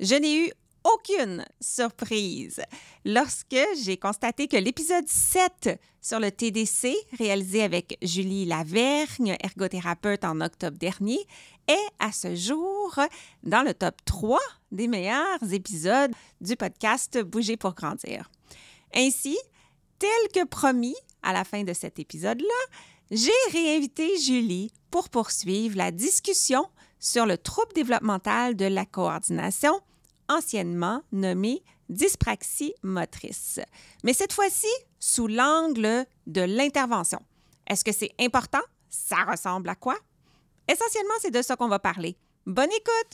je n'ai eu aucune surprise lorsque j'ai constaté que l'épisode 7 sur le TDC, réalisé avec Julie Lavergne, ergothérapeute en octobre dernier, est à ce jour dans le top 3 des meilleurs épisodes du podcast Bouger pour grandir. Ainsi, tel que promis à la fin de cet épisode-là, j'ai réinvité Julie pour poursuivre la discussion sur le trouble développemental de la coordination anciennement nommée dyspraxie motrice. Mais cette fois-ci, sous l'angle de l'intervention. Est-ce que c'est important? Ça ressemble à quoi? Essentiellement, c'est de ça qu'on va parler. Bonne écoute!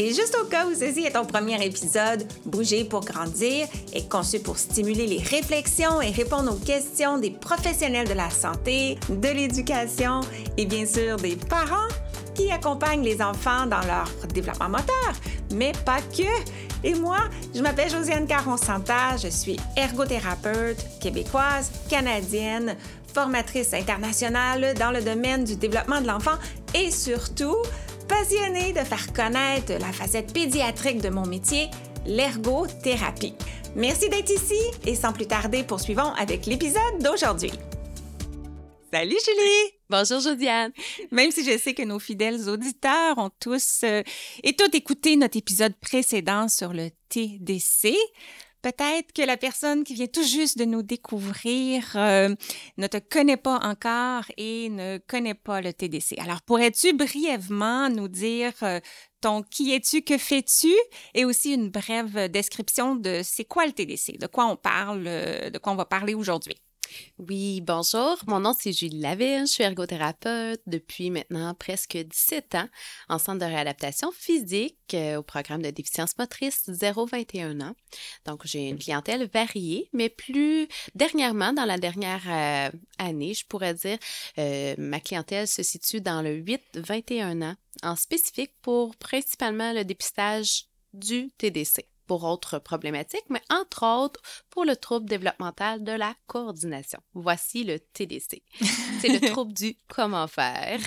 Et juste au cas où ceci est ton premier épisode, Bouger pour grandir est conçu pour stimuler les réflexions et répondre aux questions des professionnels de la santé, de l'éducation et bien sûr des parents qui accompagnent les enfants dans leur développement moteur, mais pas que. Et moi, je m'appelle Josiane Caron-Santa, je suis ergothérapeute québécoise, canadienne, formatrice internationale dans le domaine du développement de l'enfant et surtout passionnée de faire connaître la facette pédiatrique de mon métier, l'ergothérapie. Merci d'être ici et sans plus tarder, poursuivons avec l'épisode d'aujourd'hui. Salut Julie! Bonjour Josiane. Même si je sais que nos fidèles auditeurs ont tous euh, et toutes écouté notre épisode précédent sur le TDC, peut-être que la personne qui vient tout juste de nous découvrir euh, ne te connaît pas encore et ne connaît pas le TDC. Alors, pourrais-tu brièvement nous dire euh, ton qui es-tu, que fais-tu et aussi une brève description de c'est quoi le TDC, de quoi on parle, de quoi on va parler aujourd'hui? Oui, bonjour. Mon nom, c'est Julie Laville. Je suis ergothérapeute depuis maintenant presque 17 ans en centre de réadaptation physique euh, au programme de déficience motrice 0-21 ans. Donc, j'ai une clientèle variée, mais plus dernièrement, dans la dernière euh, année, je pourrais dire, euh, ma clientèle se situe dans le 8-21 ans, en spécifique pour principalement le dépistage du TDC pour autres problématiques, mais entre autres pour le trouble développemental de la coordination. Voici le TDC. C'est le trouble du comment faire.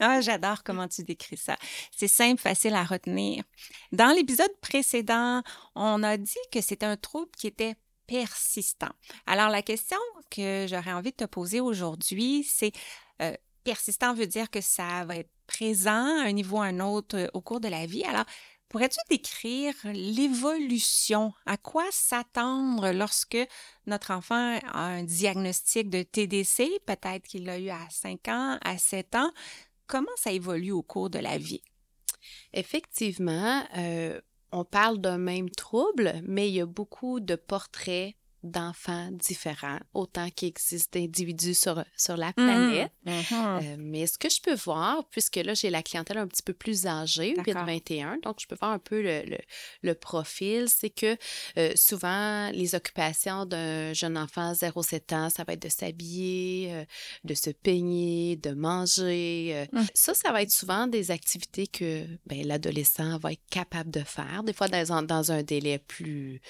Ah, j'adore comment tu décris ça. C'est simple, facile à retenir. Dans l'épisode précédent, on a dit que c'était un trouble qui était persistant. Alors, la question que j'aurais envie de te poser aujourd'hui, c'est euh, persistant veut dire que ça va être présent à un niveau ou à un autre euh, au cours de la vie. Alors, Pourrais-tu décrire l'évolution? À quoi s'attendre lorsque notre enfant a un diagnostic de TDC? Peut-être qu'il l'a eu à 5 ans, à 7 ans? Comment ça évolue au cours de la vie? Effectivement, euh, on parle d'un même trouble, mais il y a beaucoup de portraits d'enfants différents, autant qu'il existe d'individus sur, sur la mmh. planète. Mmh. Euh, mais ce que je peux voir, puisque là, j'ai la clientèle un petit peu plus âgée, 8-21, donc je peux voir un peu le, le, profil, c'est que euh, souvent, les occupations d'un jeune enfant 0-7 ans, ça va être de s'habiller, euh, de se peigner, de manger. Mmh. Ça, ça va être souvent des activités que ben, l'adolescent va être capable de faire, des fois dans, dans un délai plus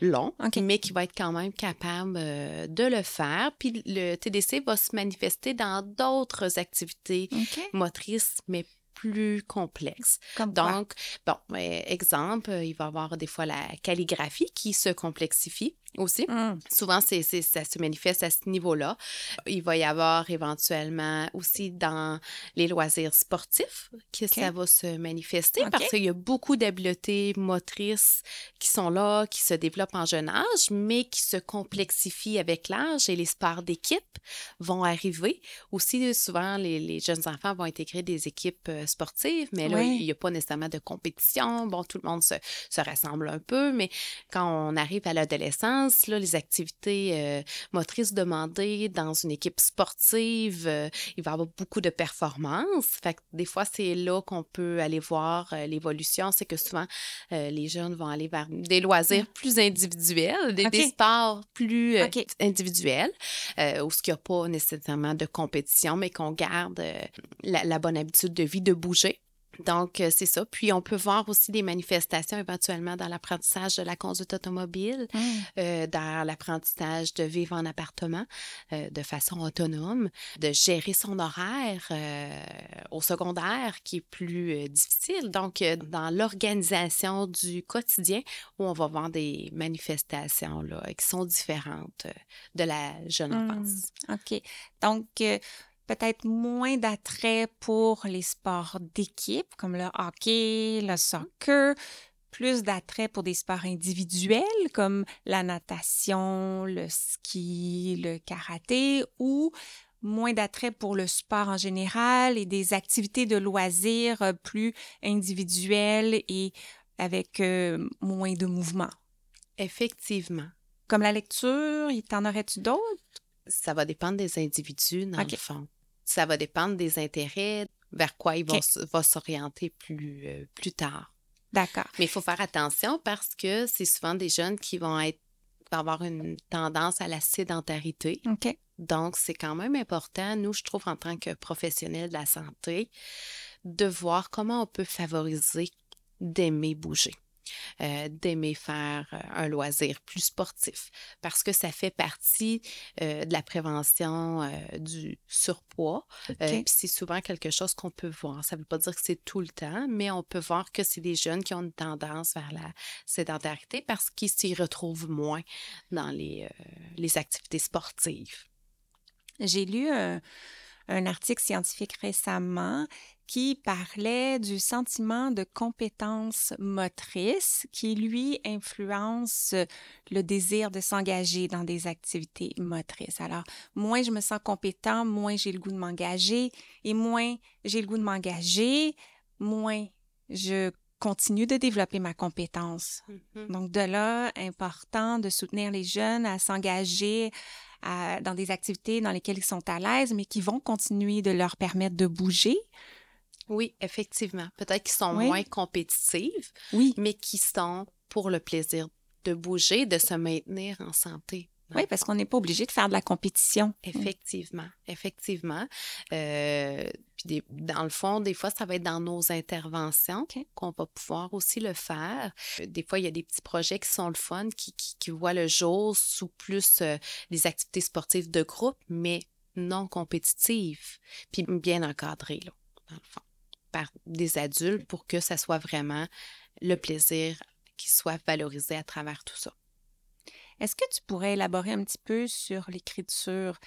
long, mais qui va être quand même capable euh, de le faire. Puis le TDC va se manifester dans d'autres activités motrices, mais plus complexes. Donc, bon, ben, exemple, il va y avoir des fois la calligraphie qui se complexifie aussi. Mmh. Souvent, c'est, ça se manifeste à ce niveau-là. Il va y avoir éventuellement aussi dans les loisirs sportifs que ça va se manifester parce qu'il y a beaucoup d'habiletés motrices qui sont là, qui se développent en jeune âge, mais qui se complexifient avec l'âge et les sports d'équipe vont arriver. Aussi, souvent, les, jeunes enfants vont intégrer des équipes euh, sportives, mais là, il n'y a pas nécessairement de compétition. Bon, tout le monde se, se rassemble un peu, mais quand on arrive à l'adolescence, là, les activités euh, motrices demandées dans une équipe sportive, euh, il va y avoir beaucoup de performances. Fait que des fois, c'est là qu'on peut aller voir euh, l'évolution. C'est que souvent, les jeunes vont aller vers des loisirs mmh. plus individuels, des, sports plus individuels, où ce qu'il n'y a pas nécessairement de compétition, mais qu'on garde la bonne habitude de vie de bouger. Donc, euh, c'est ça. Puis, on peut voir aussi des manifestations éventuellement dans l'apprentissage de la conduite automobile, Mmh. euh, dans l'apprentissage de vivre en appartement euh, de façon autonome, de gérer son horaire euh, au secondaire qui est plus difficile. Donc, dans l'organisation du quotidien, où on va voir des manifestations là, qui sont différentes de la jeune Mmh. enfance. OK. Donc, peut-être moins d'attrait pour les sports d'équipe comme le hockey, le soccer, plus d'attrait pour des sports individuels comme la natation, le ski, le karaté ou moins d'attrait pour le sport en général et des activités de loisirs euh, plus individuelles et avec euh, moins de mouvement. Effectivement. Comme la lecture, t'en aurais-tu d'autres? Ça va dépendre des individus, dans le fond. Ça va dépendre des intérêts, vers quoi ils vont s'orienter plus, euh, plus tard. D'accord. Mais il faut faire attention parce que c'est souvent des jeunes qui vont être vont avoir une tendance à la sédentarité. OK. Donc, c'est quand même important, nous, je trouve, en tant que professionnels de la santé, de voir comment on peut favoriser d'aimer bouger, euh, d'aimer faire euh, un loisir plus sportif, parce que ça fait partie euh, de la prévention euh, du surpoids. OK. puis c'est souvent quelque chose qu'on peut voir. Ça ne veut pas dire que c'est tout le temps, mais on peut voir que c'est des jeunes qui ont une tendance vers la sédentarité parce qu'ils s'y retrouvent moins dans les, les activités sportives. J'ai lu un, article scientifique récemment qui parlait du sentiment de compétence motrice qui, lui, influence le désir de s'engager dans des activités motrices. Alors, moins je me sens compétent, moins j'ai le goût de m'engager, et moins j'ai le goût de m'engager, moins je continue de développer ma compétence. Donc, de là, important de soutenir les jeunes à s'engager à- dans des activités dans lesquelles ils sont à l'aise, mais qui vont continuer de leur permettre de bouger. Oui, effectivement. Peut-être qu'ils sont Oui. moins compétitives, Oui. mais qui sont pour le plaisir de bouger, de se maintenir en santé. Oui, parce qu'on n'est pas obligé de faire de la compétition. Effectivement, effectivement. Euh, puis des- dans le fond, des fois, ça va être dans nos interventions qu'on va pouvoir aussi le faire. Euh, Des fois, il y a des petits projets qui sont le fun, qui, qui, qui voient le jour sous plus euh, des activités sportives de groupe, mais non compétitives, puis bien encadrées, là, dans le fond, par des adultes pour que ça soit vraiment le plaisir qui soit valorisé à travers tout ça. Est-ce que tu pourrais élaborer un petit peu sur l'écriture?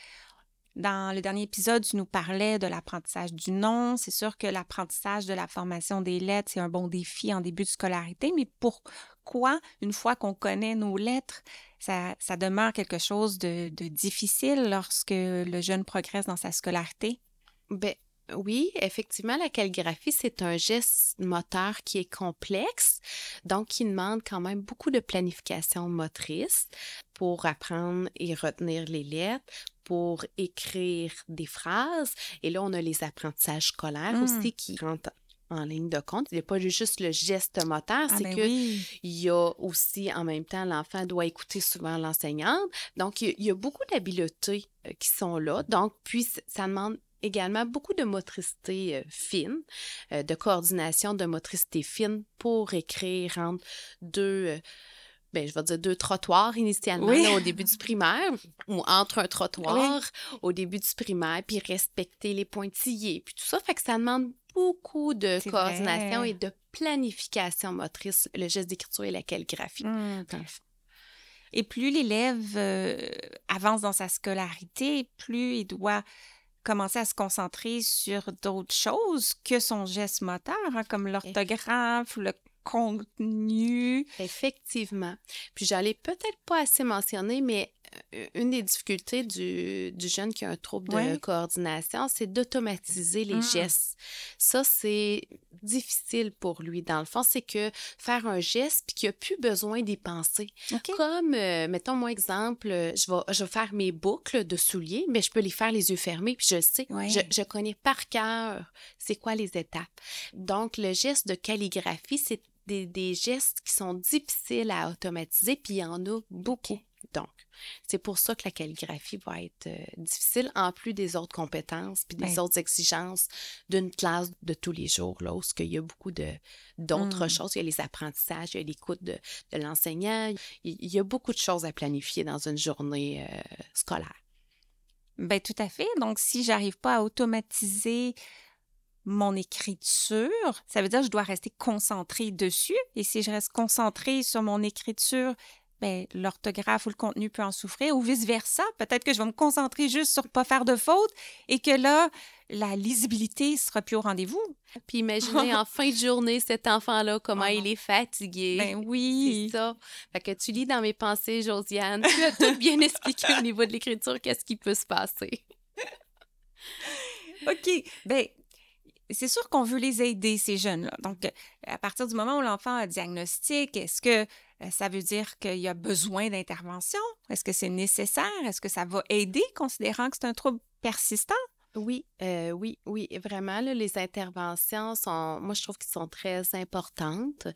Dans le dernier épisode, tu nous parlais de l'apprentissage du nom. C'est sûr que l'apprentissage de la formation des lettres, c'est un bon défi en début de scolarité, mais pourquoi, une fois qu'on connaît nos lettres, ça, demeure quelque chose de, de difficile lorsque le jeune progresse dans sa scolarité? Ben oui, effectivement, la calligraphie, c'est un geste moteur qui est complexe, donc qui demande quand même beaucoup de planification motrice pour apprendre et retenir les lettres, pour écrire des phrases. Et là, on a les apprentissages scolaires Mm. aussi qui rentrent en ligne de compte. Il n'y a pas juste le geste moteur, Ah c'est ben que oui. il y a aussi, en même temps, l'enfant doit écouter souvent l'enseignante. Donc, il y a, beaucoup d'habiletés euh, qui sont là. Donc, puis, ça demande également beaucoup de motricité euh, fine, euh, de coordination de motricité fine pour écrire entre deux, euh, ben, je vais dire deux trottoirs initialement Oui. là, au début du primaire ou entre un trottoir au début du primaire, puis respecter les pointillés, puis tout ça. Fait que ça demande beaucoup de coordination vrai. et de planification motrice, le geste d'écriture et la calligraphie. Fond. Et plus l'élève avance dans sa scolarité, plus il doit commencer à se concentrer sur d'autres choses que son geste moteur, hein, comme l'orthographe, le contenu. Effectivement. Puis j'allais peut-être pas assez mentionner, mais une des difficultés du, du jeune qui a un trouble de coordination, c'est d'automatiser les Mm. gestes. Ça, c'est difficile pour lui. Dans le fond, c'est que faire un geste puis qu'il n'a plus besoin d'y penser. Comme, euh, mettons, moi, exemple, euh, je vais, je vais faire mes boucles de souliers, mais je peux les faire les yeux fermés, puis je le sais. Ouais. Je, je connais par cœur c'est quoi les étapes. Donc, le geste de calligraphie, c'est des, des gestes qui sont difficiles à automatiser, puis il y en a beaucoup. Donc, c'est pour ça que la calligraphie va être euh, difficile, en plus des autres compétences puis des Ben. autres exigences d'une classe de tous les jours, là, où il y a beaucoup de, d'autres Mm. choses. Il y a les apprentissages, il y a l'écoute de, de l'enseignant. Il, il y a beaucoup de choses à planifier dans une journée euh, scolaire. Ben tout à fait. Donc, si j'arrive pas à automatiser mon écriture, ça veut dire que je dois rester concentrée dessus. Et si je reste concentrée sur mon écriture, ben, l'orthographe ou le contenu peut en souffrir, ou vice-versa. Peut-être que je vais me concentrer juste sur pas faire de fautes et que là, la lisibilité sera plus au rendez-vous. Puis imaginez en fin de journée cet enfant-là, comment Oh il est fatigué. Ben C'est oui. ça. Fait que tu lis dans mes pensées, Josiane. Tu as tout bien expliqué au niveau de l'écriture, qu'est-ce qui peut se passer? OK. Ben, c'est sûr qu'on veut les aider, ces jeunes-là. Donc, à partir du moment où l'enfant a un diagnostic, est-ce que euh, ça veut dire qu'il y a besoin d'intervention? Est-ce que c'est nécessaire? Est-ce que ça va aider, considérant que c'est un trouble persistant? Oui, euh, oui, oui, vraiment, là, les interventions sont, moi, je trouve qu'elles sont très importantes.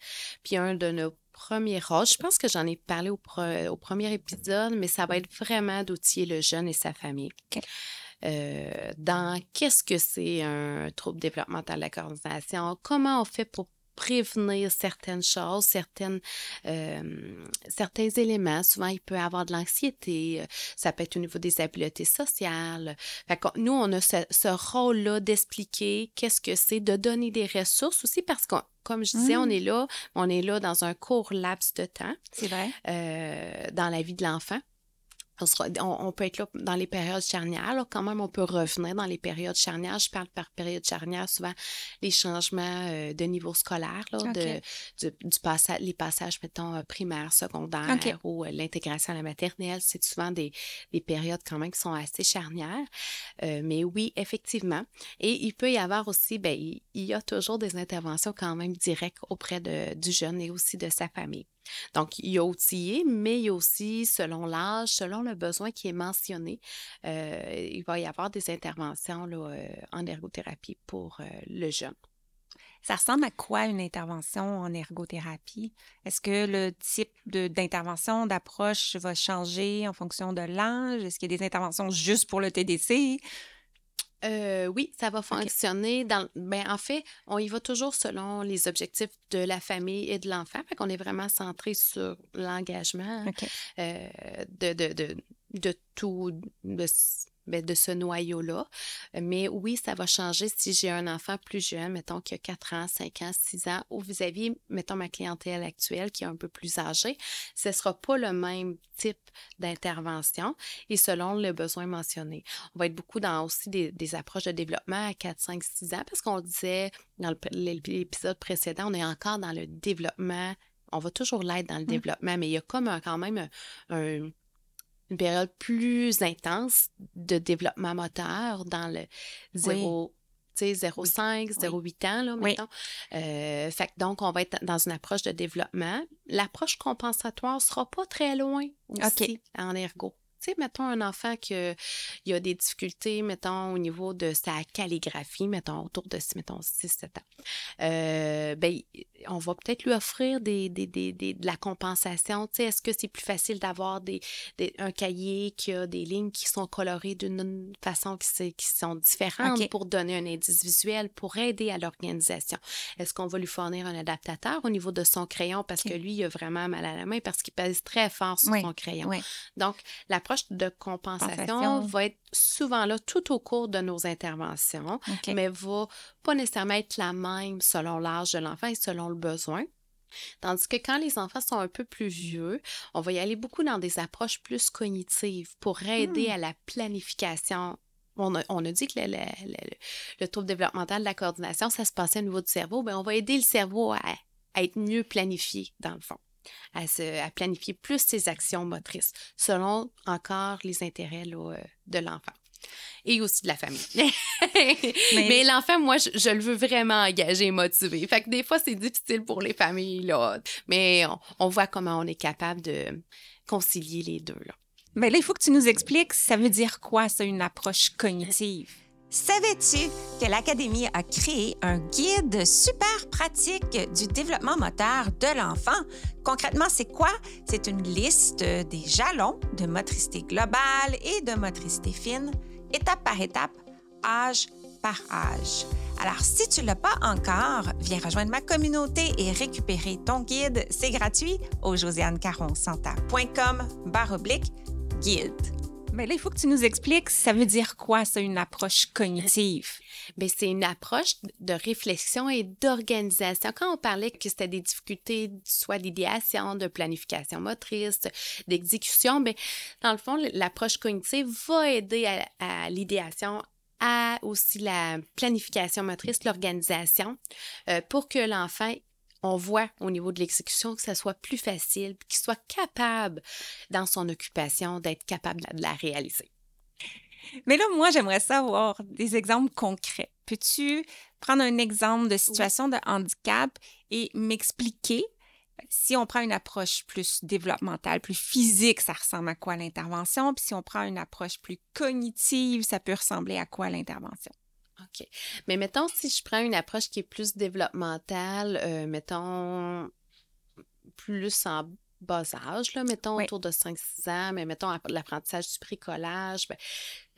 Puis un de nos premiers rôles, je pense que j'en ai parlé au, pre- au premier épisode, mais ça va être vraiment d'outiller le jeune et sa famille. Euh, dans qu'est-ce que c'est un trouble développemental de la coordination, comment on fait pour prévenir certaines choses, certaines, euh, certains éléments? Souvent, il peut y avoir de l'anxiété, euh, ça peut être au niveau des habiletés sociales. Fait que nous, on a ce, ce rôle-là d'expliquer qu'est-ce que c'est, de donner des ressources aussi parce que, comme je disais, on est là, on est là dans un court laps de temps C'est vrai. euh, dans la vie de l'enfant. On, sera- on- on peut être là dans les périodes charnières. là. Quand même, on peut revenir dans les périodes charnières. Je parle par période charnière souvent les changements euh, de niveau scolaire, là, OK. de, du, du passage, les passages, mettons, euh, primaires, secondaires OK. ou euh, l'intégration à la maternelle. C'est souvent des, des périodes quand même qui sont assez charnières. Euh, mais oui, effectivement. Et il peut y avoir aussi, ben, il, il y a toujours des interventions quand même directes auprès de, du jeune et aussi de sa famille. Donc, il y a outillé, mais il y a aussi, selon l'âge, selon le besoin qui est mentionné, euh, il va y avoir des interventions là, euh, en ergothérapie pour euh, le jeune. Ça ressemble à quoi une intervention en ergothérapie? Est-ce que le type d'intervention, d'approche va changer en fonction de l'âge? Est-ce qu'il y a des interventions juste pour le TDC? Euh, oui, ça va fonctionner. Dans, ben, en fait, on y va toujours selon les objectifs de la famille et de l'enfant. Fait qu'on est vraiment centré sur l'engagement euh, de, de, de, de tout, de, ben, de ce noyau-là. Mais oui, ça va changer si j'ai un enfant plus jeune, mettons qui a 4 ans, 5 ans, 6 ans, ou vis-à-vis, mettons, ma clientèle actuelle qui est un peu plus âgée. Ce ne sera pas le même type d'intervention et selon le besoin mentionné. On va être beaucoup dans aussi des, des approches de développement à 4, 5, 6 ans parce qu'on disait dans l'épisode précédent, on est encore dans le développement. On va toujours l'être dans le Mm. développement, mais il y a comme un- quand même un- un- une période plus intense de développement moteur dans le 0, tu sais, 0,5, 0,8 ans, là, Oui. mettons. Euh, fait que donc, on va être dans une approche de développement. L'approche compensatoire sera pas très loin aussi en ergo. Tu sais, mettons un enfant qui a des difficultés, mettons, au niveau de sa calligraphie, mettons, autour de, mettons, 6-7 ans. Euh, ben, on va peut-être lui offrir des, des, des, des- de la compensation. Tu sais, est-ce que c'est plus facile d'avoir des, des- un cahier qui a des lignes qui sont colorées d'une façon qui, qui sont différentes pour donner un indice visuel, pour aider à l'organisation? Est-ce qu'on va lui fournir un adaptateur au niveau de son crayon? Parce que lui, il a vraiment mal à la main parce qu'il pèse très fort sur Oui, son crayon? oui. Donc, l'approche de compensation Compensation. va être souvent là tout au cours de nos interventions, mais va pas nécessairement être la même selon l'âge de l'enfant et selon le besoin. Tandis que quand les enfants sont un peu plus vieux, on va y aller beaucoup dans des approches plus cognitives pour aider Hmm. à la planification. On a, on a dit que le, le- le- le trouble développemental de la coordination, ça se passait au niveau du cerveau. Bien, on va aider le cerveau à, à être mieux planifié, dans le fond, à, se, à planifier plus ses actions motrices, selon encore les intérêts là, euh, de l'enfant. Et aussi de la famille. Mais, l'enfant, moi, je, je le veux vraiment engagé et motivé. Fait que des fois, c'est difficile pour les familles, là. Mais on, on voit comment on est capable de concilier les deux, là. Mais là, il faut que tu nous expliques, ça veut dire quoi, ça, une approche cognitive? Savais-tu que l'Académie a créé un guide super pratique du développement moteur de l'enfant? Concrètement, c'est quoi? C'est une liste des jalons de motricité globale et de motricité fine, étape par étape, âge par âge. Alors, si tu ne l'as pas encore, viens rejoindre ma communauté et récupérer ton guide. C'est gratuit au josianecaronsanta.com barre guide. Mais là, il faut que tu nous expliques, ça veut dire quoi, ça, une approche cognitive? Bien, c'est une approche de réflexion et d'organisation. Quand on parlait que c'était des difficultés, soit d'idéation, de planification motrice, d'exécution, bien, dans le fond, l'approche cognitive va aider à, l'idéation, à aussi la planification motrice, l'organisation, euh, pour que l'enfant on voit au niveau de l'exécution que ça soit plus facile, qu'il soit capable dans son occupation d'être capable de la réaliser. Mais là, moi, j'aimerais savoir des exemples concrets. Peux-tu prendre un exemple de situation de handicap et m'expliquer si on prend une approche plus développementale, plus physique, ça ressemble à quoi l'intervention? Puis si on prend une approche plus cognitive, ça peut ressembler à quoi l'intervention? OK. Mais mettons, si je prends une approche qui est plus développementale, euh, mettons, plus en bas âge, là, mettons autour de 5-6 ans, mais mettons l'apprentissage du bricolage, ben,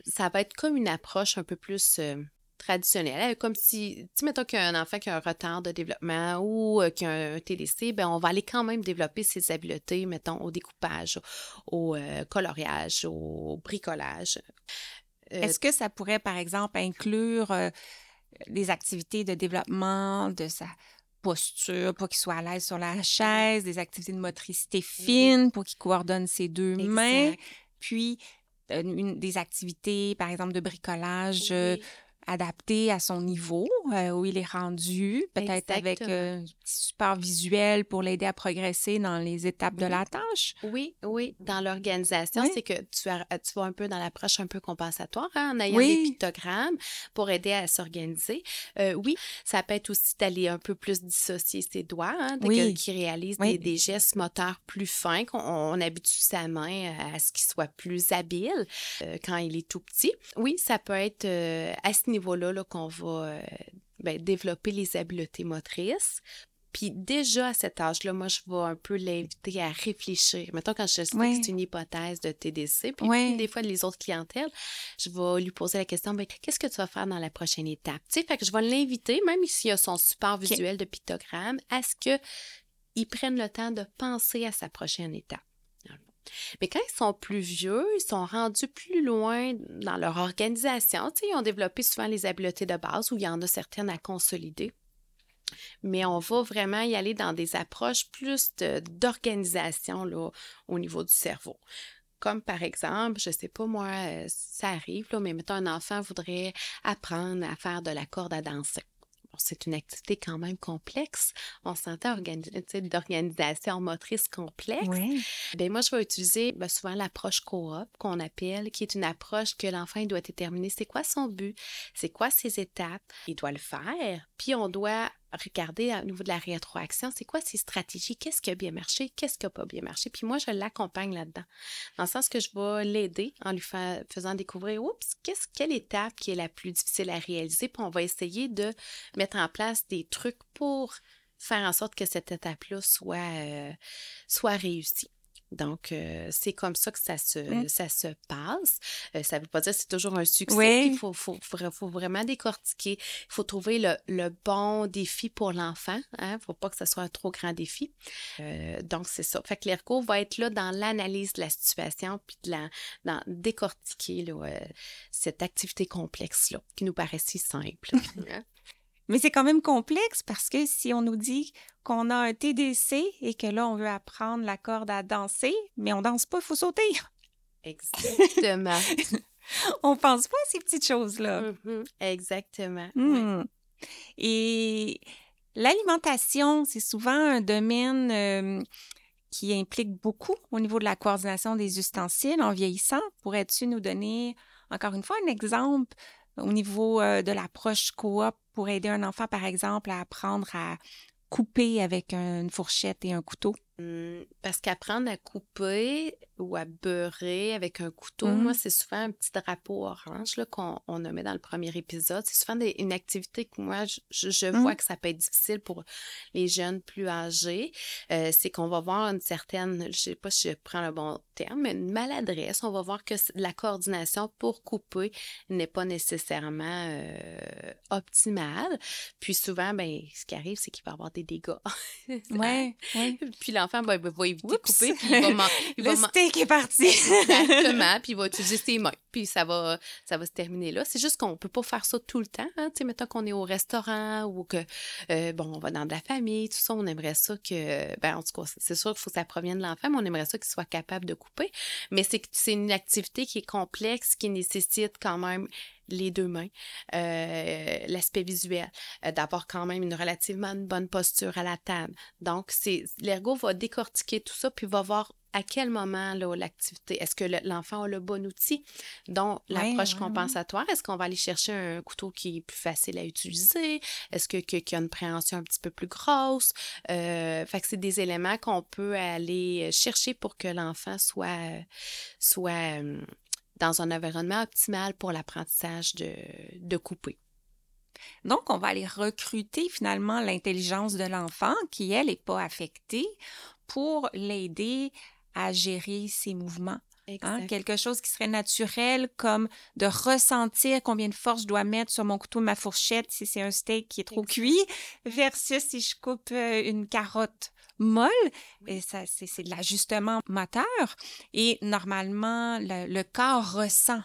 ça va être comme une approche un peu plus euh, traditionnelle. Comme si, tu mettons qu'il y a un enfant qui a un retard de développement ou euh, qui a un TDC, ben, on va aller quand même développer ses habiletés, mettons, au découpage, au coloriage, au bricolage. Euh, Est-ce que ça pourrait, par exemple, inclure euh, des activités de développement de sa posture pour qu'il soit à l'aise sur la chaise, des activités de motricité fine pour qu'il coordonne ses deux mains, puis euh, des activités, par exemple, de bricolage adapté à son niveau, euh, où il est rendu, peut-être avec euh, un support visuel pour l'aider à progresser dans les étapes de la tâche. Oui, oui. Dans l'organisation, c'est que tu, as, tu vas un peu dans l'approche un peu compensatoire, hein, en ayant des pictogrammes pour aider à s'organiser. Euh, oui, ça peut être aussi d'aller un peu plus dissocier ses doigts, hein, qui réalise des, gestes moteurs plus fins, qu'on on habitue sa main à ce qu'il soit plus habile quand il est tout petit. Oui, ça peut être à ce niveau niveau-là qu'on va euh, ben, développer les habiletés motrices. Puis déjà à cet âge-là, moi, je vais un peu l'inviter à réfléchir. Mettons, quand je sais que c'est une hypothèse de TDC, puis des fois, les autres clientèles, je vais lui poser la question, ben, qu'est-ce que tu vas faire dans la prochaine étape? Tu sais, fait que je vais l'inviter, même s'il a son support visuel de pictogramme, à ce qu'il prenne le temps de penser à sa prochaine étape. Mais quand ils sont plus vieux, ils sont rendus plus loin dans leur organisation. ils ont développé souvent les habiletés de base où il y en a certaines à consolider. Mais on va vraiment y aller dans des approches plus d'organisation au niveau du cerveau. Comme par exemple, je ne sais pas moi, euh, ça arrive, là, mais mettons un enfant voudrait apprendre à faire de la corde à danser c'est une activité quand même complexe. On s'entend d'organisation motrice complexe. Ben, moi, je vais utiliser ben, souvent l'approche coop qu'on appelle, qui est une approche que l'enfant doit déterminer c'est quoi son but, c'est quoi ses étapes, il doit le faire, puis on doit regarder au niveau de la rétroaction, c'est quoi ses stratégies, qu'est-ce qui a bien marché, qu'est-ce qui n'a pas bien marché? Puis moi, je l'accompagne là-dedans, dans le sens que je vais l'aider en lui faisant découvrir, oups, quelle étape qui est la plus difficile à réaliser, puis on va essayer de mettre en place des trucs pour faire en sorte que cette étape-là soit, euh, soit réussie. Donc, euh, c'est comme ça que ça se, ça se passe. Euh, ça ne veut pas dire que c'est toujours un succès. Il faut, faut, faut, vraiment décortiquer. Il faut trouver le, le bon défi pour l'enfant. Il hein. ne faut pas que ce soit un trop grand défi. Euh, donc, c'est ça. Fait que l'ERCO va être là dans l'analyse de la situation puis de la, dans décortiquer cette activité complexe-là qui nous paraît si simple. Hein. Mais c'est quand même complexe parce que si on nous dit qu'on a un TDC et que là, on veut apprendre la corde à danser, mais on danse pas, il faut sauter. Exactement. on pense pas à ces petites choses-là. Mm-hmm. Exactement. Hmm. Et l'alimentation, c'est souvent un domaine euh, qui implique beaucoup au niveau de la coordination des ustensiles en vieillissant. Pourrais-tu nous donner encore une fois un exemple au niveau euh, de l'approche coop pour aider un enfant, par exemple, à apprendre à couper avec une fourchette et un couteau? Mmh, parce qu'apprendre à couper, ou à beurrer avec un couteau. Moi, c'est souvent un petit drapeau orange là, qu'on on a mis dans le premier épisode. C'est souvent une activité que moi, je, je vois que ça peut être difficile pour les jeunes plus âgés. Euh, c'est qu'on va voir une certaine, je sais pas si je prends le bon terme, mais une maladresse. On va voir que la coordination pour couper n'est pas nécessairement euh, optimale. Puis souvent, ben, ce qui arrive, c'est qu'il va avoir des dégâts. ouais, ouais. Puis l'enfant ben, va éviter de couper, puis il va, il le steak est parti. Exactement, puis il va utiliser ses mains, puis ça va, ça va se terminer là. C'est juste qu'on peut pas faire ça tout le temps. Hein. Tu sais, mettons qu'on est au restaurant ou que, euh, bon, on va dans de la famille, tout ça, on aimerait ça que, ben, en tout cas, c'est sûr qu'il faut que ça provienne de l'enfant, mais on aimerait ça qu'il soit capable de couper. Mais c'est c'est une activité qui est complexe, qui nécessite quand même les deux mains, euh, l'aspect visuel, euh, d'avoir quand même une relativement bonne posture à la table. Donc, c'est l'ergo va décortiquer tout ça, puis va voir à quel moment l'activité, est-ce que l'enfant a le bon outil, dont l'approche compensatoire, est-ce qu'on va aller chercher un couteau qui est plus facile à utiliser, est-ce que, qu'il y a une préhension un petit peu plus grosse, euh, fait que c'est des éléments qu'on peut aller chercher pour que l'enfant soit, soit dans un environnement optimal pour l'apprentissage de, de couper. Donc, on va aller recruter finalement l'intelligence de l'enfant qui, elle, n'est pas affectée pour l'aider à gérer ses mouvements. Hein? Quelque chose qui serait naturel, comme de ressentir combien de force je dois mettre sur mon couteau, ma fourchette, si c'est un steak qui est trop cuit, versus si je coupe euh, une carotte molle. Et ça, c'est de l'ajustement moteur. Et normalement, le, corps ressent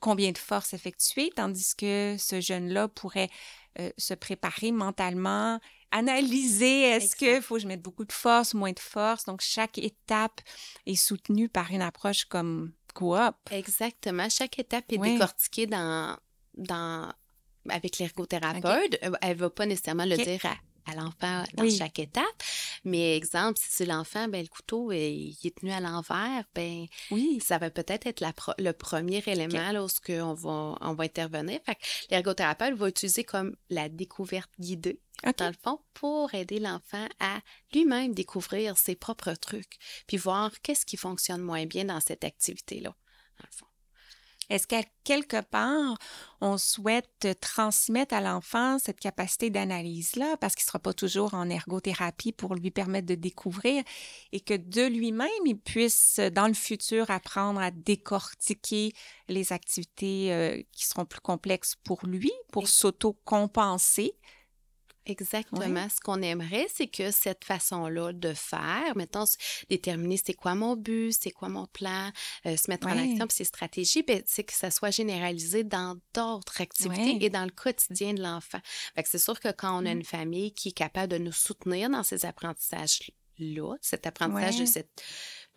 combien de force effectuer, tandis que ce jeune-là pourrait euh, se préparer mentalement, analyser est-ce qu'il faut que je mette beaucoup de force, moins de force. Donc, chaque étape est soutenue par une approche comme coop. Exactement. Chaque étape est décortiquée dans, dans, avec l'ergothérapeute. Elle Elle va pas nécessairement le dire à à l'enfant dans chaque étape. Mais exemple, si l'enfant, ben, le couteau est, il est tenu à l'envers, ben, oui. ça va peut-être être, le premier élément lorsqu'on va, on va intervenir. Fait l'ergothérapeute va utiliser comme la découverte guidée, dans le fond, pour aider l'enfant à lui-même découvrir ses propres trucs, puis voir qu'est-ce qui fonctionne moins bien dans cette activité-là, dans le fond. Est-ce qu'à quelque part, on souhaite transmettre à l'enfant cette capacité d'analyse-là, parce qu'il ne sera pas toujours en ergothérapie pour lui permettre de découvrir, et que de lui-même, il puisse, dans le futur, apprendre à décortiquer les activités euh, qui seront plus complexes pour lui, pour s'auto-compenser, Exactement. Ce qu'on aimerait, c'est que cette façon-là de faire, mettons, déterminer c'est quoi mon but, c'est quoi mon plan, euh, se mettre en action, puis ses stratégies, ben, c'est que ça soit généralisé dans d'autres activités et dans le quotidien de l'enfant. c'est sûr que quand on a mmh. une famille qui est capable de nous soutenir dans ces apprentissages-là, cet apprentissage de cette,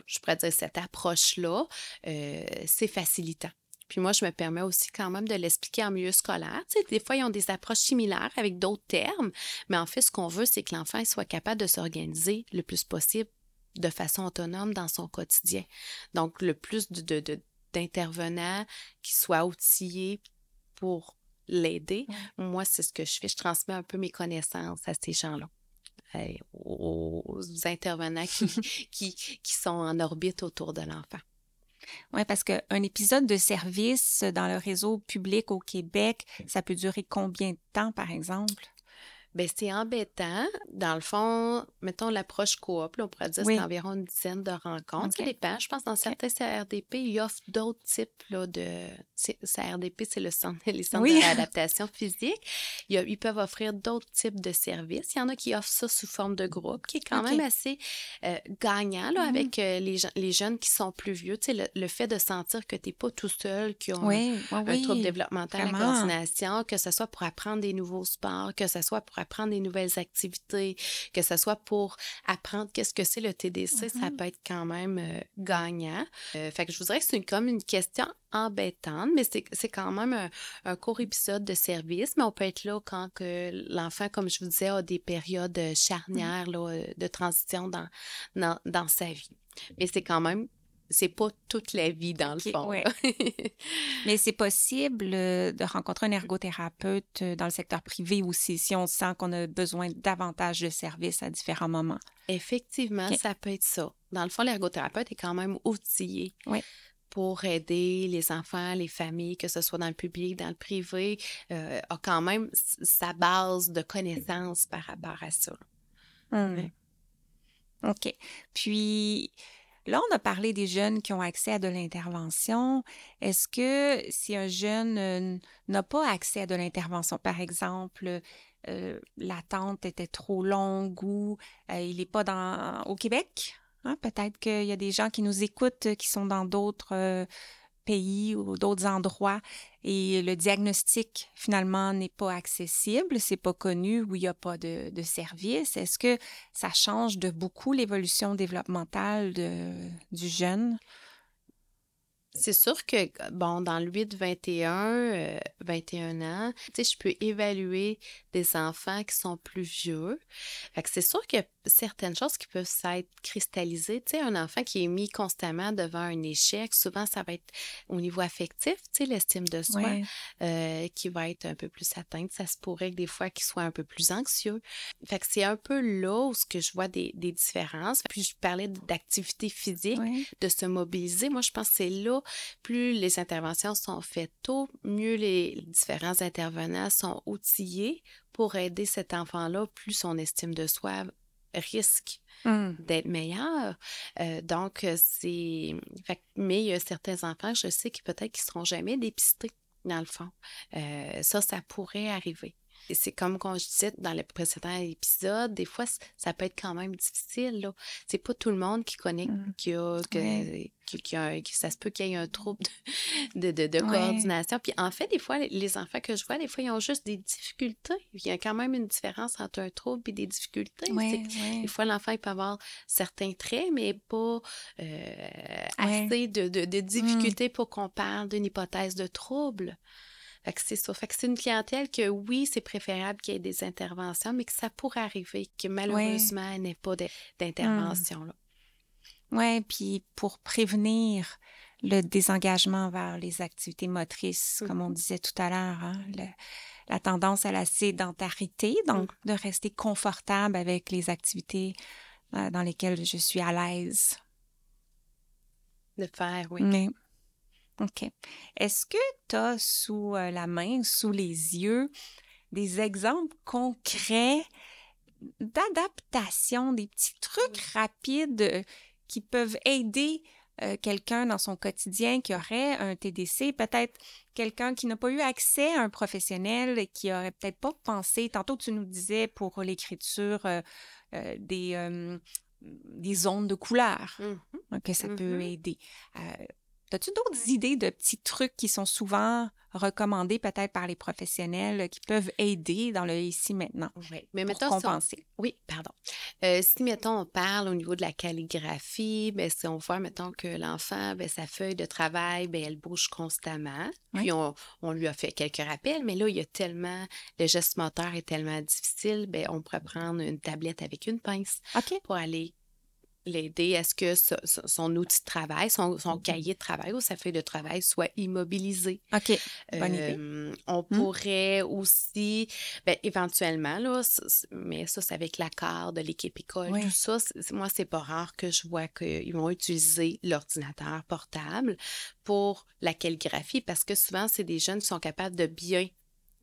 je pourrais dire, cette approche-là, euh, c'est facilitant. Puis moi, je me permets aussi quand même de l'expliquer en milieu scolaire. Tu sais, des fois, ils ont des approches similaires avec d'autres termes, mais en fait, ce qu'on veut, c'est que l'enfant soit capable de s'organiser le plus possible de façon autonome dans son quotidien. Donc, le plus d'intervenants qui soient outillés pour l'aider. Moi, c'est ce que je fais. Je transmets un peu mes connaissances à ces gens-là. aux intervenants qui, qui sont en orbite autour de l'enfant. Oui, parce qu'un épisode de service dans le réseau public au Québec, ça peut durer combien de temps, par exemple? Bien, c'est embêtant. Dans le fond, mettons l'approche coop, on pourrait dire que c'est environ une dizaine de rencontres. Ça dépend. Je pense que dans certains CRDP, ils offrent d'autres types là, de. CRDP, c'est le centre, les centres d'adaptation physique. Ils, peuvent offrir d'autres types de services. Il y en a qui offrent ça sous forme de groupe, qui est quand même assez euh, gagnant là, avec mm-hmm. euh, les, les, jeunes qui sont plus vieux. Tu sais, le, fait de sentir que tu n'es pas tout seul, qui ont un, trouble développemental, la coordination, que ce soit pour apprendre des nouveaux sports, que ce soit pour apprendre des nouvelles activités, que ce soit pour apprendre qu'est-ce que c'est le TDC, ça mm-hmm. peut être quand même euh, gagnant. Euh, fait que je vous dirais que c'est comme une question embêtante, mais c'est quand même un, court épisode de service, mais on peut être là quand que l'enfant, comme je vous disais, a des périodes charnières là, de transition dans, dans, dans sa vie. Mais c'est quand même c'est pas toute la vie dans le fond. Mais c'est possible euh, de rencontrer un ergothérapeute euh, dans le secteur privé aussi si on sent qu'on a besoin davantage de services à différents moments. Effectivement, ça peut être ça. Dans le fond, l'ergothérapeute est quand même outillé. pour aider les enfants, les familles, que ce soit dans le public, dans le privé, euh, a quand même sa base de connaissances par rapport à ça. Mmh. OK. Puis, Là, on a parlé des jeunes qui ont accès à de l'intervention. Est-ce que si un jeune euh, n'a pas accès à de l'intervention, par exemple, euh, l'attente était trop longue ou euh, il n'est pas dans, au Québec, hein, peut-être qu'il y a des gens qui nous écoutent qui sont dans d'autres pays ou d'autres endroits et le diagnostic finalement n'est pas accessible, c'est pas connu ou il n'y a pas de, service, est-ce que ça change de beaucoup l'évolution développementale du jeune? C'est sûr que, bon, dans le 8-21, 21 euh, ans, tu sais, je peux évaluer des enfants qui sont plus vieux. Fait que c'est sûr qu'il y a certaines choses qui peuvent s'être cristallisées. Tu sais, un enfant qui est mis constamment devant un échec, souvent, ça va être au niveau affectif, tu sais, l'estime de soi, euh, qui va être un peu plus atteinte. Ça se pourrait que des fois, qu'il soit un peu plus anxieux. Fait que c'est un peu là où ce que je vois des, des différences. Puis je parlais d'activité physique, de se mobiliser. Moi, je pense que c'est là plus les interventions sont faites tôt, mieux les différents intervenants sont outillés pour aider cet enfant-là, plus son estime de soi risque mmh. d'être meilleure. Euh, donc, c'est... Mais il y a certains enfants, je sais, qui peut-être qui ne seront jamais dépistés, dans le fond. Euh, ça, ça pourrait arriver c'est comme quand je disais dans le précédent épisode, des fois, ça peut être quand même difficile. Là. C'est pas tout le monde qui connaît mmh. qu'il a, que, ça se peut qu'il y ait un trouble de, de, coordination. Puis en fait, des fois, les enfants que je vois, des fois, ils ont juste des difficultés. Il y a quand même une différence entre un trouble et des difficultés. Des fois, l'enfant, il peut avoir certains traits, mais pas euh, assez de, de, mmh. difficultés pour qu'on parle d'une hypothèse de trouble. Fait que c'est ça. Fait que c'est une clientèle que oui, c'est préférable qu'il y ait des interventions, mais que ça pourrait arriver que malheureusement, il n'y ait pas d'intervention. Mmh. Oui, puis pour prévenir le désengagement vers les activités motrices, comme on mmh. disait tout à l'heure, hein, la tendance à la sédentarité, donc mmh. de rester confortable avec les activités euh, dans lesquelles je suis à l'aise. De faire, oui. OK. Est-ce que tu as sous euh, la main, sous les yeux, des exemples concrets d'adaptation, des petits trucs rapides euh, qui peuvent aider euh, quelqu'un dans son quotidien qui aurait un TDC, peut-être quelqu'un qui n'a pas eu accès à un professionnel et qui aurait peut-être pas pensé, tantôt tu nous disais pour l'écriture des, des zones de couleur, mmh que ça peut mmh aider. As-tu d'autres idées de petits trucs qui sont souvent recommandés peut-être par les professionnels qui peuvent aider dans le ici maintenant oui. Mais pour compenser? Oui, pardon. Euh, si, mettons, on parle au niveau de la calligraphie, bien, si on voit, mettons, que l'enfant, bien, sa feuille de travail, bien, elle bouge constamment, puis on, on, lui a fait quelques rappels, mais là, il y a tellement, le geste moteur est tellement difficile, bien, on pourrait prendre une tablette avec une pince pour aller l'aider à ce que son outil de travail, son, mmh cahier de travail ou sa feuille de travail soit immobilisé. OK. Bonne idée. On mmh. pourrait aussi, ben, éventuellement, là, mais ça, c'est avec l'accord de l'équipe école, tout ça. Moi, c'est pas rare que je vois qu'ils vont utiliser l'ordinateur portable pour la calligraphie parce que souvent, c'est des jeunes qui sont capables de bien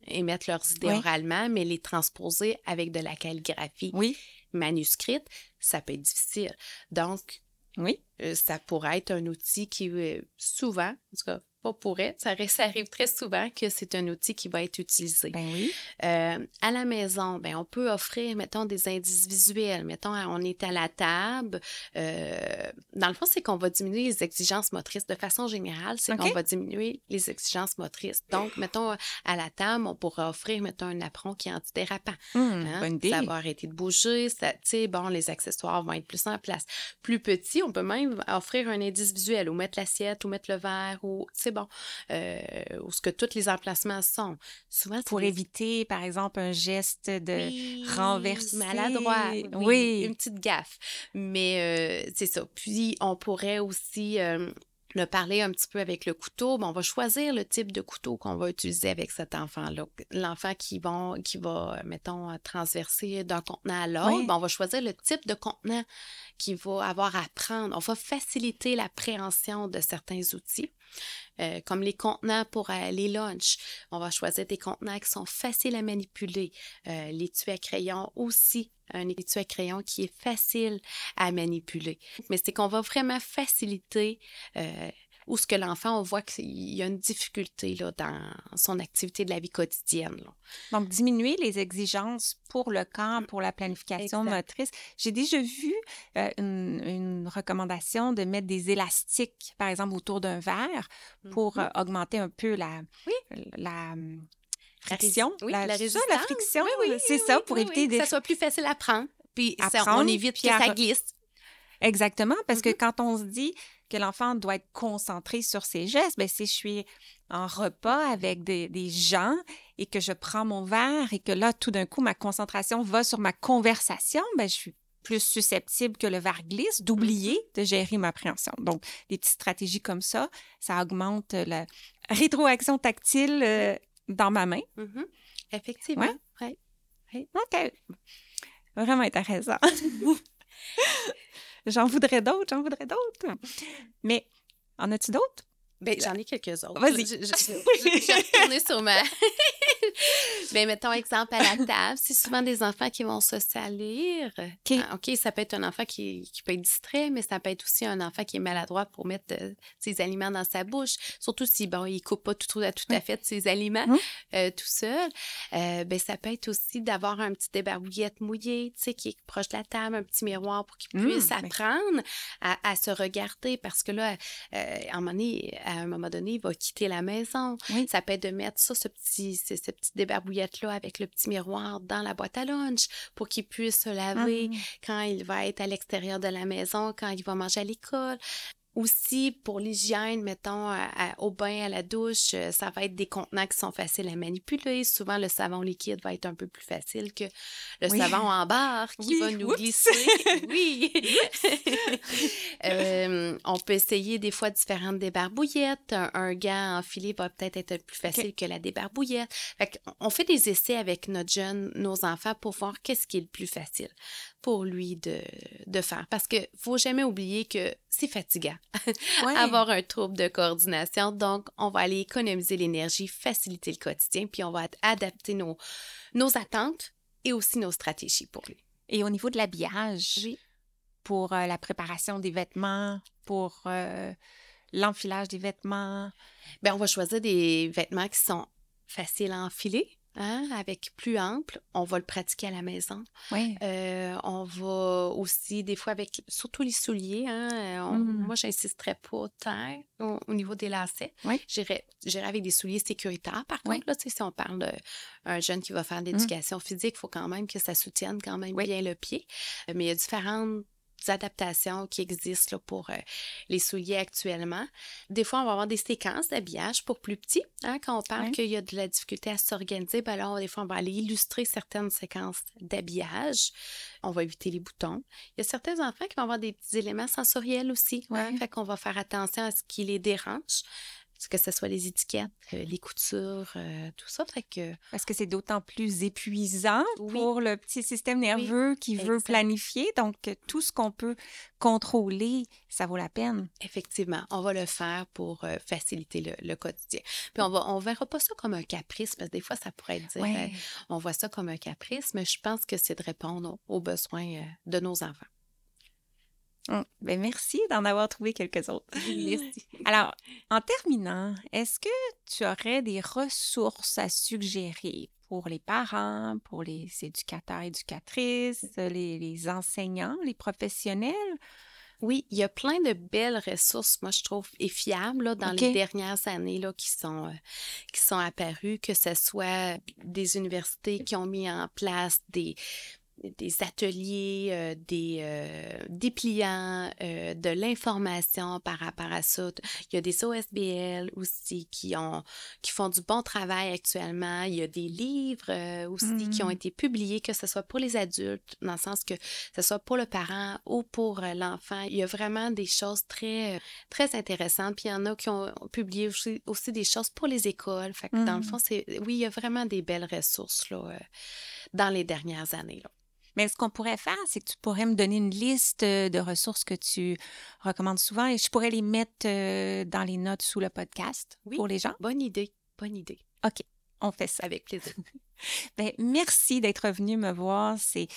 émettre leurs idées oralement, mais les transposer avec de la calligraphie. Oui manuscrite, ça peut être difficile. Donc, oui. Euh, ça pourrait être un outil qui, euh, souvent, en tout cas, pas pourrait, ça, ça arrive très souvent que c'est un outil qui va être utilisé. Ben oui. Euh, à la maison, ben, on peut offrir, mettons, des indices visuels. Mettons, on est à la table. dans le fond, c'est qu'on va diminuer les exigences motrices. De façon générale, c'est qu'on va diminuer les exigences motrices. Donc, mettons, à la table, on pourrait offrir, mettons, un apron qui est antidérapant. Mmh, hein? Bonne idée. Ça va arrêter de bouger. Ça, bon, les accessoires vont être plus en place. Plus petit, on peut même offrir un indice visuel ou mettre l'assiette ou mettre le verre ou, tu sais, bon, euh, où ce que tous les emplacements sont. Souvent, Pour éviter, par exemple, un geste de oui, renverser. maladroit, oui, Oui. une petite gaffe. Mais euh, c'est ça. Puis, on pourrait aussi euh, le parler un petit peu avec le couteau. Bon, on va choisir le type de couteau qu'on va utiliser avec cet enfant-là. L'enfant qui, va, qui va, mettons, transverser d'un contenant à l'autre, Oui. bon, on va choisir le type de contenant qu'il va avoir à prendre. On va faciliter l'appréhension de certains outils. Euh, comme les contenants pour euh, les lunchs. On va choisir des contenants qui sont faciles à manipuler. Euh, l'étui à crayon aussi, un étui à crayon qui est facile à manipuler. Mais c'est qu'on va vraiment faciliter euh, où ce que l'enfant, on voit qu'il y a une difficulté là, dans son activité de la vie quotidienne. là. Donc, diminuer les exigences pour le camp, pour la planification Exact. motrice. J'ai déjà vu euh, une, une recommandation de mettre des élastiques, par exemple, autour d'un verre pour Mhm. euh, augmenter un peu la, Oui. la La friction? oui, la, la c'est ça, résistance? la friction, Oui, oui, c'est ça, pour éviter des... que ça soit plus facile à prendre. Puis À ça- prendre, on évite puis que à ça glisse. Exactement, parce que Mhm. quand on se dit que l'enfant doit être concentré sur ses gestes, ben, si je suis en repas avec des, des gens et que je prends mon verre et que là, tout d'un coup, ma concentration va sur ma conversation, ben, je suis plus susceptible que le verre glisse, d'oublier de gérer ma appréhension. Donc, des petites stratégies comme ça, ça augmente la rétroaction tactile euh, dans ma main. Mhm. Effectivement. Ouais. OK. Vraiment intéressant. j'en voudrais d'autres, j'en voudrais d'autres. Mais en as-tu d'autres? Ben, j'en ai quelques autres. Vas-y. Je, je, je- je- je vais retourner sur ma. ben, mettons exemple à la table. C'est souvent des enfants qui vont se salir. OK. Ah, OK, ça peut être un enfant qui, qui peut être distrait, mais ça peut être aussi un enfant qui est maladroit pour mettre euh, ses aliments dans sa bouche. Surtout si, bon, il coupe pas tout, tout à tout à fait ses aliments euh, tout seul. Euh, ben, ça peut être aussi d'avoir un petit débarbouillette mouillé, tu sais, qui est proche de la table, un petit miroir pour qu'il Mm, puisse apprendre à, à se regarder parce que là, euh, à, un moment donné, à un moment donné, il va quitter la maison. Oui. Ça peut être de mettre ça, ce petit, ce, ce petit débarbouillette-là avec le petit miroir dans la boîte à lunch pour qu'il puisse se laver Mhm. quand il va être à l'extérieur de la maison, quand il va manger à l'école. Aussi, pour l'hygiène, mettons, à- à- au bain, à la douche, euh, ça va être des contenants qui sont faciles à manipuler. Souvent, le savon liquide va être un peu plus facile que le Oui. savon en barre qui Oui, va nous oups. glisser. oui. Euh, on peut essayer des fois différentes débarbouillettes. Un, un gant enfilé va peut-être être plus facile que la débarbouillette. Fait on fait des essais avec notre jeune, nos enfants pour voir qu'est-ce qui est le plus facile pour lui de, de faire. Parce que faut jamais oublier que c'est fatigant Ouais. avoir un trouble de coordination. Donc, on va aller économiser l'énergie, faciliter le quotidien, puis on va ad- adapter nos, nos attentes et aussi nos stratégies pour lui. Et au niveau de l'habillage, Oui. pour euh, la préparation des vêtements, pour euh, l'enfilage des vêtements. Bien, on va choisir des vêtements qui sont faciles à enfiler. Hein, avec plus ample, on va le pratiquer à la maison. Oui. Euh, on va aussi, des fois, avec surtout les souliers, hein, euh, on- Mm. moi, j'insisterais pas tant au, au niveau des lacets. Oui. J'irais avec des souliers sécuritaires. Par Oui. contre, là, si on parle d'un jeune qui va faire de l'éducation physique, il faut quand même que ça soutienne quand même bien le pied. Mais il y a différentes adaptations qui existent là, pour euh, les souliers actuellement. Des fois, on va avoir des séquences d'habillage pour plus petits. hein, quand on parle Oui. qu'il y a de la difficulté à s'organiser, ben alors, des fois, on va aller illustrer certaines séquences d'habillage. On va éviter les boutons. Il y a certains enfants qui vont avoir des petits éléments sensoriels aussi. hein, fait qu'on va faire attention à ce qui les dérange, que ce soit les étiquettes, euh, les coutures, euh, tout ça. Fait que Parce que c'est d'autant plus épuisant Oui. pour le petit système nerveux qui veut planifier. Donc, tout ce qu'on peut contrôler, ça vaut la peine. Effectivement, on va le faire pour euh, faciliter le, le quotidien. Puis on va, on verra pas ça comme un caprice, parce que des fois, ça pourrait être dire, Ouais. on voit ça comme un caprice, mais je pense que c'est de répondre aux, aux besoins de nos enfants. Hum, Ben, merci d'en avoir trouvé quelques autres. Merci. Alors, en terminant, est-ce que tu aurais des ressources à suggérer pour les parents, pour les éducateurs, éducatrices, les, les enseignants, les professionnels? Oui, il y a plein de belles ressources, moi, je trouve, et fiables là, dans les dernières années là, qui, sont, euh, qui sont apparues, que ce soit des universités qui ont mis en place des, des ateliers, euh, des euh, dépliants, euh, de l'information par rapport à ça. Il y a des OSBL aussi qui, ont, qui font du bon travail actuellement. Il y a des livres aussi qui ont mmh. été publiés, que ce soit pour les adultes, dans le sens que ce soit pour le parent ou pour l'enfant. Il y a vraiment des choses très, très intéressantes. Puis il y en a qui ont publié aussi, aussi des choses pour les écoles. Fait que dans le fond, c'est, oui, il y a vraiment des belles ressources là, dans les dernières années. Là. Mais ce qu'on pourrait faire, c'est que tu pourrais me donner une liste euh, de ressources que tu recommandes souvent et je pourrais les mettre euh, dans les notes sous le podcast pour les gens. Bonne idée, bonne idée. OK, on fait ça. Avec plaisir. Bien, merci d'être venu me voir. C'est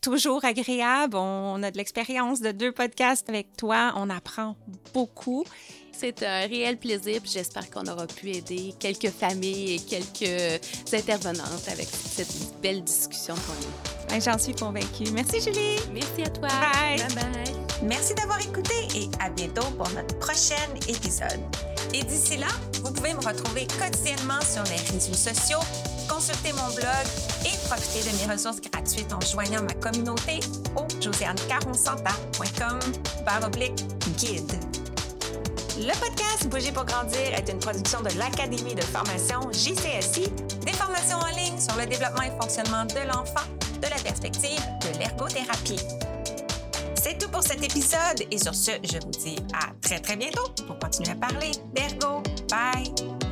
toujours agréable. On a de l'expérience de deux podcasts avec toi. On apprend beaucoup. C'est un réel plaisir, j'espère qu'on aura pu aider quelques familles et quelques intervenantes avec cette belle discussion qu'on a eue. Ben, j'en suis convaincue. Merci, Julie. Merci à toi. Bye. Bye bye. Merci d'avoir écouté et à bientôt pour notre prochain épisode. Et d'ici là, vous pouvez me retrouver quotidiennement sur les réseaux sociaux, consulter mon blog et profiter de mes ressources gratuites en joignant ma communauté au josianecaronsanta.com guide. Le podcast Bouger pour grandir est une production de l'Académie de formation JCSI, des formations en ligne sur le développement et fonctionnement de l'enfant de la perspective de l'ergothérapie. C'est tout pour cet épisode et sur ce, je vous dis à très très bientôt pour continuer à parler d'ergo. Bye!